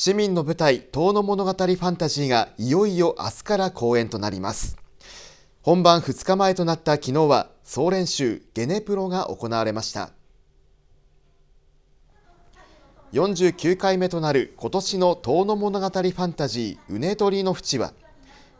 市民の舞台「遠野物語ファンタジー」がいよいよ明日から公演となります。本番2日前となった昨日は総練習ゲネプロが行われました。49回目となる今年の遠野物語ファンタジーうねとりの淵は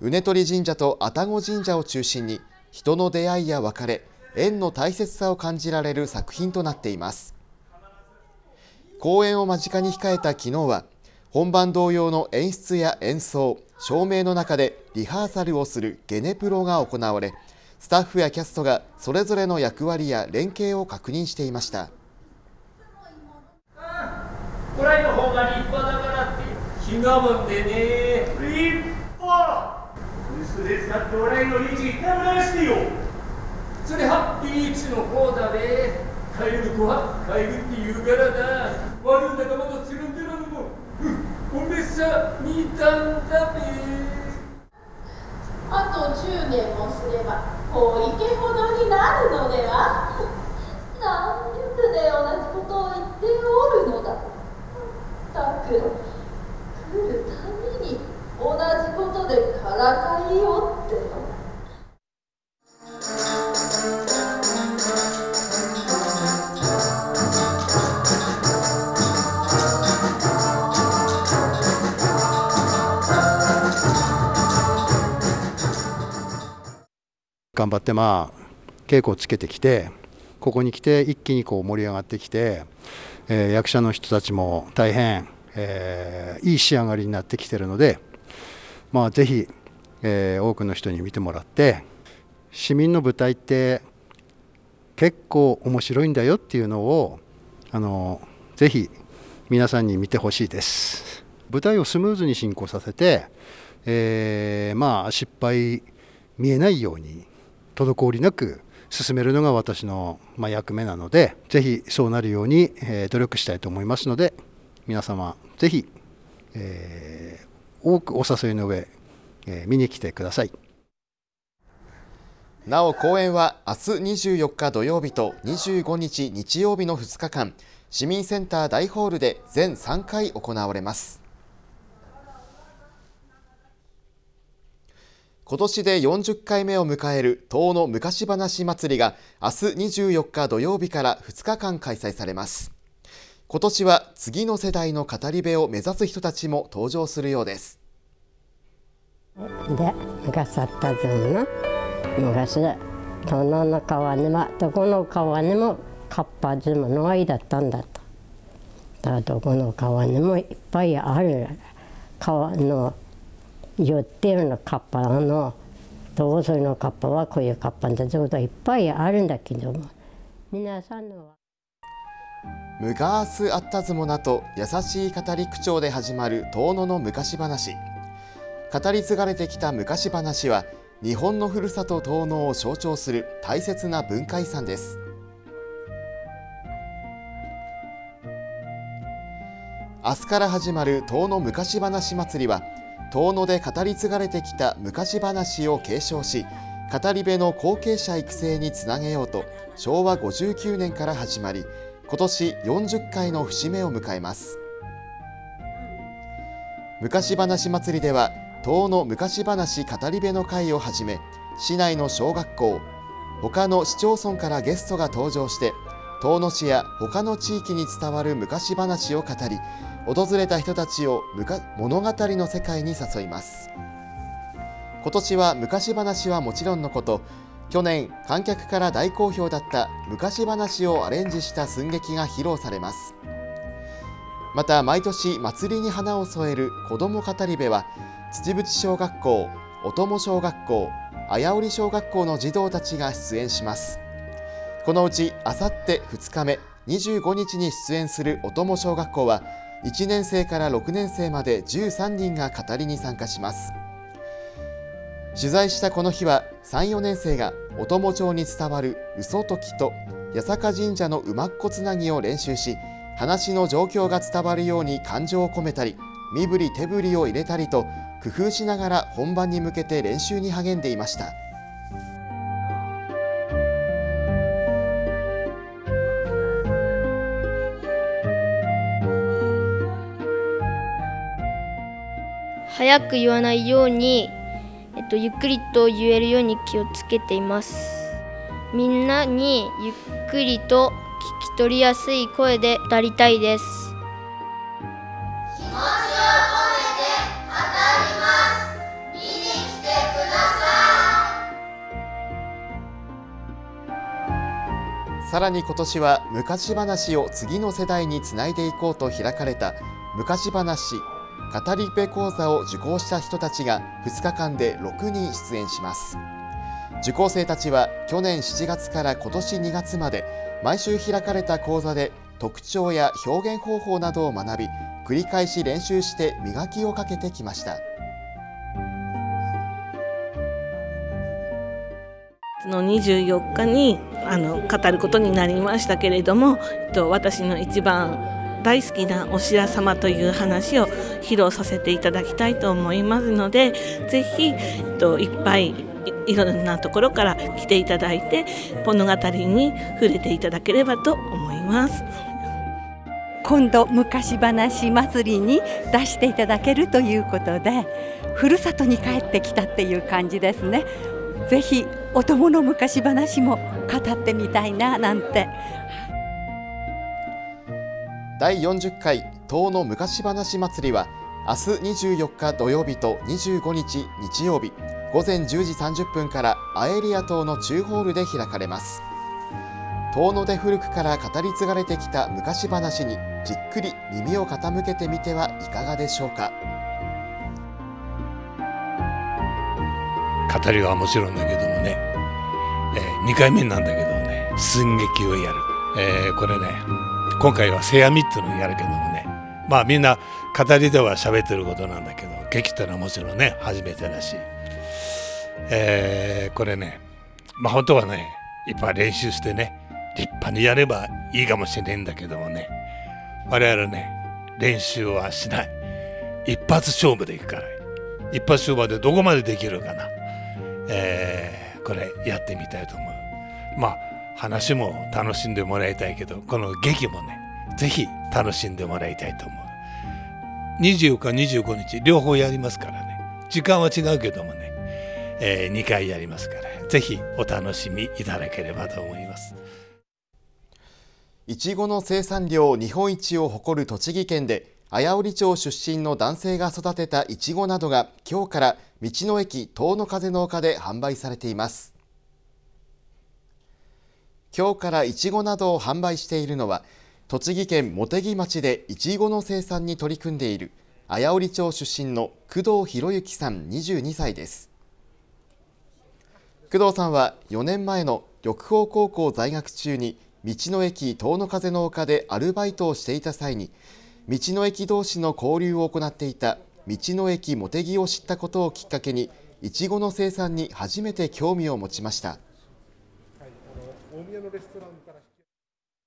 うねとり神社と愛宕神社を中心に人の出会いや別れ縁の大切さを感じられる作品となっています。公演を間近に控えた昨日は本番同様の演出や演奏照明の中でリハーサルをするゲネプロが行われスタッフやキャストがそれぞれの役割や連携を確認していました。こらいの方が立派だからって気がもっておらいの意地ダメ出してよ。それハッピーイチの方だべカエルの子はカエルって言うからだ。悪い仲間とつるあと10年もすればこう池ほどになるのでは。何百で同じことを言っておるのだ。たく来るたびに同じことでからかいよって。頑張ってまあ稽古をつけてきてここに来て一気にこう盛り上がってきて、えー、役者の人たちも大変、えー、いい仕上がりになってきてるので、まあ、ぜひ、えー、多くの人に見てもらって市民の舞台って結構面白いんだよっていうのをあのぜひ皆さんに見てほしいです。舞台をスムーズに進行させて、えー、まあ失敗見えないように滞りなく進めるのが私の、ま役目なのでぜひそうなるように、え努力したいと思いますので皆様ぜひ、えー、多くお誘いの上、えー、見に来てください。なお公演は明日24日土曜日と25日日曜日の2日間市民センター大ホールで全3回行われます。今年で40回目を迎える遠野昔話祭りが明日24日土曜日から2日間開催されます。今年は次の世代の語り部を目指す人たちも登場するようです。で昔あったぞな昔遠野の川にはどこの川にもカッパズムの愛だったんだと。だからどこの川にもいっぱいある。川の言ってるのカッパのどうそのカッパはこういうカッパだってことはいっぱいあるんだけども。皆さんのは。ムガースアッタズモナと優しい語り口調で始まる遠野の昔話。語り継がれてきた昔話は日本のふるさと遠野を象徴する大切な文化遺産です。明日から始まる遠野昔話祭りは遠野で語り継がれてきた昔話を継承し語り部の後継者育成につなげようと昭和59年から始まり今年40回の節目を迎えます。昔話祭りでは遠野昔話語り部の会をはじめ市内の小学校他の市町村からゲストが登場して遠野市や他の地域に伝わる昔話を語り訪れた人たちを物語の世界に誘います。今年は昔話はもちろんのこと去年観客から大好評だった昔話をアレンジした寸劇が披露されます。また毎年祭りに花を添える子ども語り部は土淵小学校お供小学校綾織小学校の児童たちが出演します。このうちあさって2日目25日に出演するお供小学校は1年生から6年生まで13人が語りに参加します取材したこの日は34年生がお供町に伝わる嘘解きと八坂神社の馬っ子つなぎを練習し話の状況が伝わるように感情を込めたり身振り手振りを入れたりと工夫しながら本番に向けて練習に励んでいました。早く言わないように、えっと、ゆっくりと言えるように気をつけています。みんなにゆっくりと聞き取りやすい声で歌りたいです。さらに今年は昔話を次の世代につないでいこうと開かれた昔話語り部講座を受講した人たちが2日間で6人出演します。受講生たちは去年7月から今年2月まで毎週開かれた講座で特徴や表現方法などを学び繰り返し練習して磨きをかけてきました。の24日にあの語ることになりましたけれども、えっと、私の一番大好きなお白様という話を披露させていただきたいと思いますのでぜひ、えっと、いっぱいいろんなところから来ていただいて物語に触れていただければと思います。今度昔話祭りに出していただけるということでふるさとに帰ってきたっていう感じですね。ぜひお供の昔話も語ってみたいななんて。第40回遠の昔話祭りは明日24日土曜日と25日日曜日午前10時30分からアエリア島の中ホールで開かれます。遠野で古くから語り継がれてきた昔話にじっくり耳を傾けてみてはいかがでしょうか。語りはもちろんだけどもね、えー、2回目なんだけどね。寸劇をやる、えー、これね今回はセアミットのをやるけどもね。まあみんな語りでは喋ってることなんだけど劇ってのはもちろんね初めてだし、えー、これねまあ本当はねいっぱい練習してね立派にやればいいかもしれないんだけどもね。我々ね練習はしない。一発勝負でいくから。一発勝負でどこまでできるかな。えー、これやってみたいと思う。まあ話も楽しんでもらいたいけどこの劇もね是非楽しんでもらいたいと思う。24日25日両方やりますからね。時間は違うけどもね、えー、2回やりますから是非お楽しみいただければと思います。いちごの生産量日本一を誇る栃木県で綾織町出身の男性が育てたいちごなどが今日から道の駅遠野風の丘で販売されています。今日からいちごなどを販売しているのは栃木県茂木町でいちごの生産に取り組んでいる綾織町出身の工藤博之さん22歳です。工藤さんは4年前の緑豊高校在学中に道の駅遠野風の丘でアルバイトをしていた際に道の駅同士の交流を行っていた道の駅茂木を知ったことをきっかけにいちごの生産に初めて興味を持ちました。緑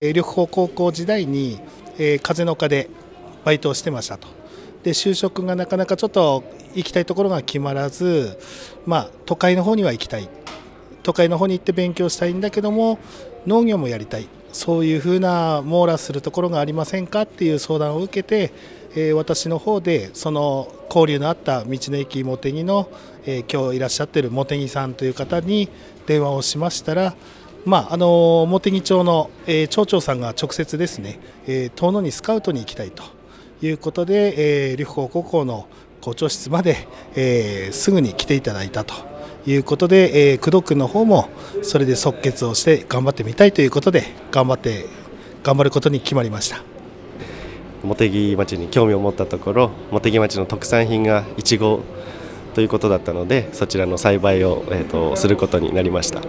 豊高校時代に、えー、風の丘でバイトをしてましたと。で就職がなかなかちょっと行きたいところが決まらず、まあ、都会の方には行きたい。都会の方に行って勉強したいんだけども農業もやりたい。そういうふうな網羅するところがありませんかっていう相談を受けて、えー、私の方でその交流のあった道の駅茂木の、えー、今日いらっしゃってる茂木さんという方に電話をしましたら、まあ、あの茂木町の、えー、町長さんが直接ですね、えー、遠野にスカウトに行きたいということで、えー、緑豊高校の校長室まで、えー、すぐに来ていただいたと。いうことで、えー、工藤君の方もそれで即決をして頑張ってみたいということで頑張って頑張ることに決まりました茂木町に興味を持ったところ茂木町の特産品がいちごということだったのでそちらの栽培を、えーと、することになりました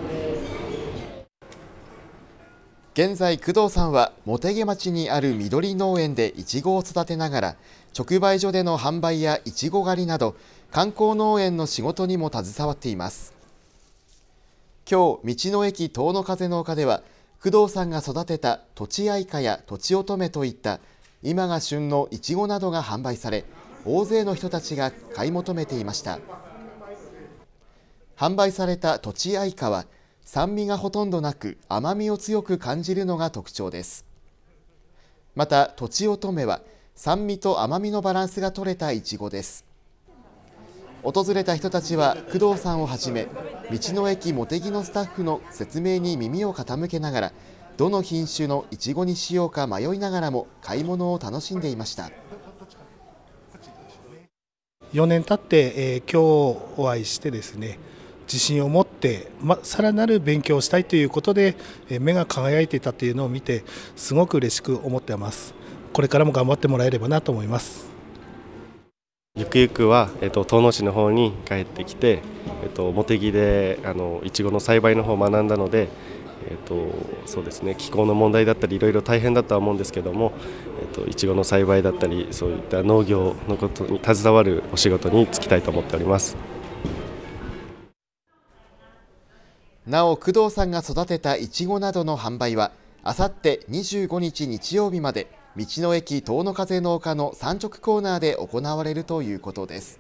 現在工藤さんは茂木町にある緑農園でいちごを育てながら直売所での販売やいちご狩りなど観光農園の仕事にも携わっています。今日道の駅遠野風の丘では工藤さんが育てたとちあいかやとちおとめといった今が旬のいちごなどが販売され大勢の人たちが買い求めていました。販売されたとちあいかは酸味がほとんどなく甘みを強く感じるのが特徴です。またとちおとめは酸味と甘みのバランスが取れたいちごです。訪れた人たちは工藤さんをはじめ道の駅もてぎのスタッフの説明に耳を傾けながらどの品種のいちごにしようか迷いながらも買い物を楽しんでいました。4年経って、えー今日お会いしてですね自信を持って、ま、さらなる勉強をしたいということで、え目が輝いていたというのを見てすごく嬉しく思っていますこれからも頑張ってもらえればなと思いますゆくゆくは、えっと、遠野市の方に帰ってきて、えっと、茂木であのいちごの栽培の方を学んだので、えっと、そうですね気候の問題だったりいろいろ大変だとは思うんですけども、えっと、いちごの栽培だったりそういった農業のことに携わるお仕事に就きたいと思っております。なお工藤さんが育てたいちごなどの販売はあさって25日日曜日まで道の駅遠野風の丘の産直コーナーで行われるということです。